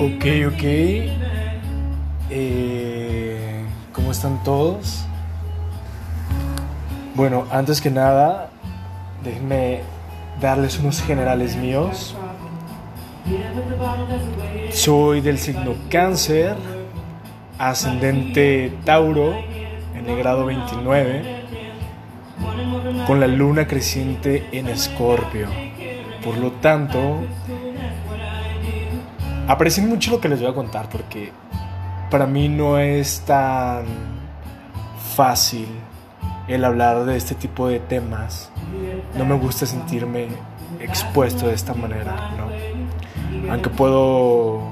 Ok, ok. Eh, ¿Cómo están todos? Bueno, antes que nada, déjenme darles unos generales míos. Soy del signo cáncer, ascendente Tauro, en el grado 29, con la luna creciente en Escorpio. Por lo tanto, aprecien mucho lo que les voy a contar porque para mí no es tan fácil el hablar de este tipo de temas. No me gusta sentirme expuesto de esta manera, ¿no? Aunque puedo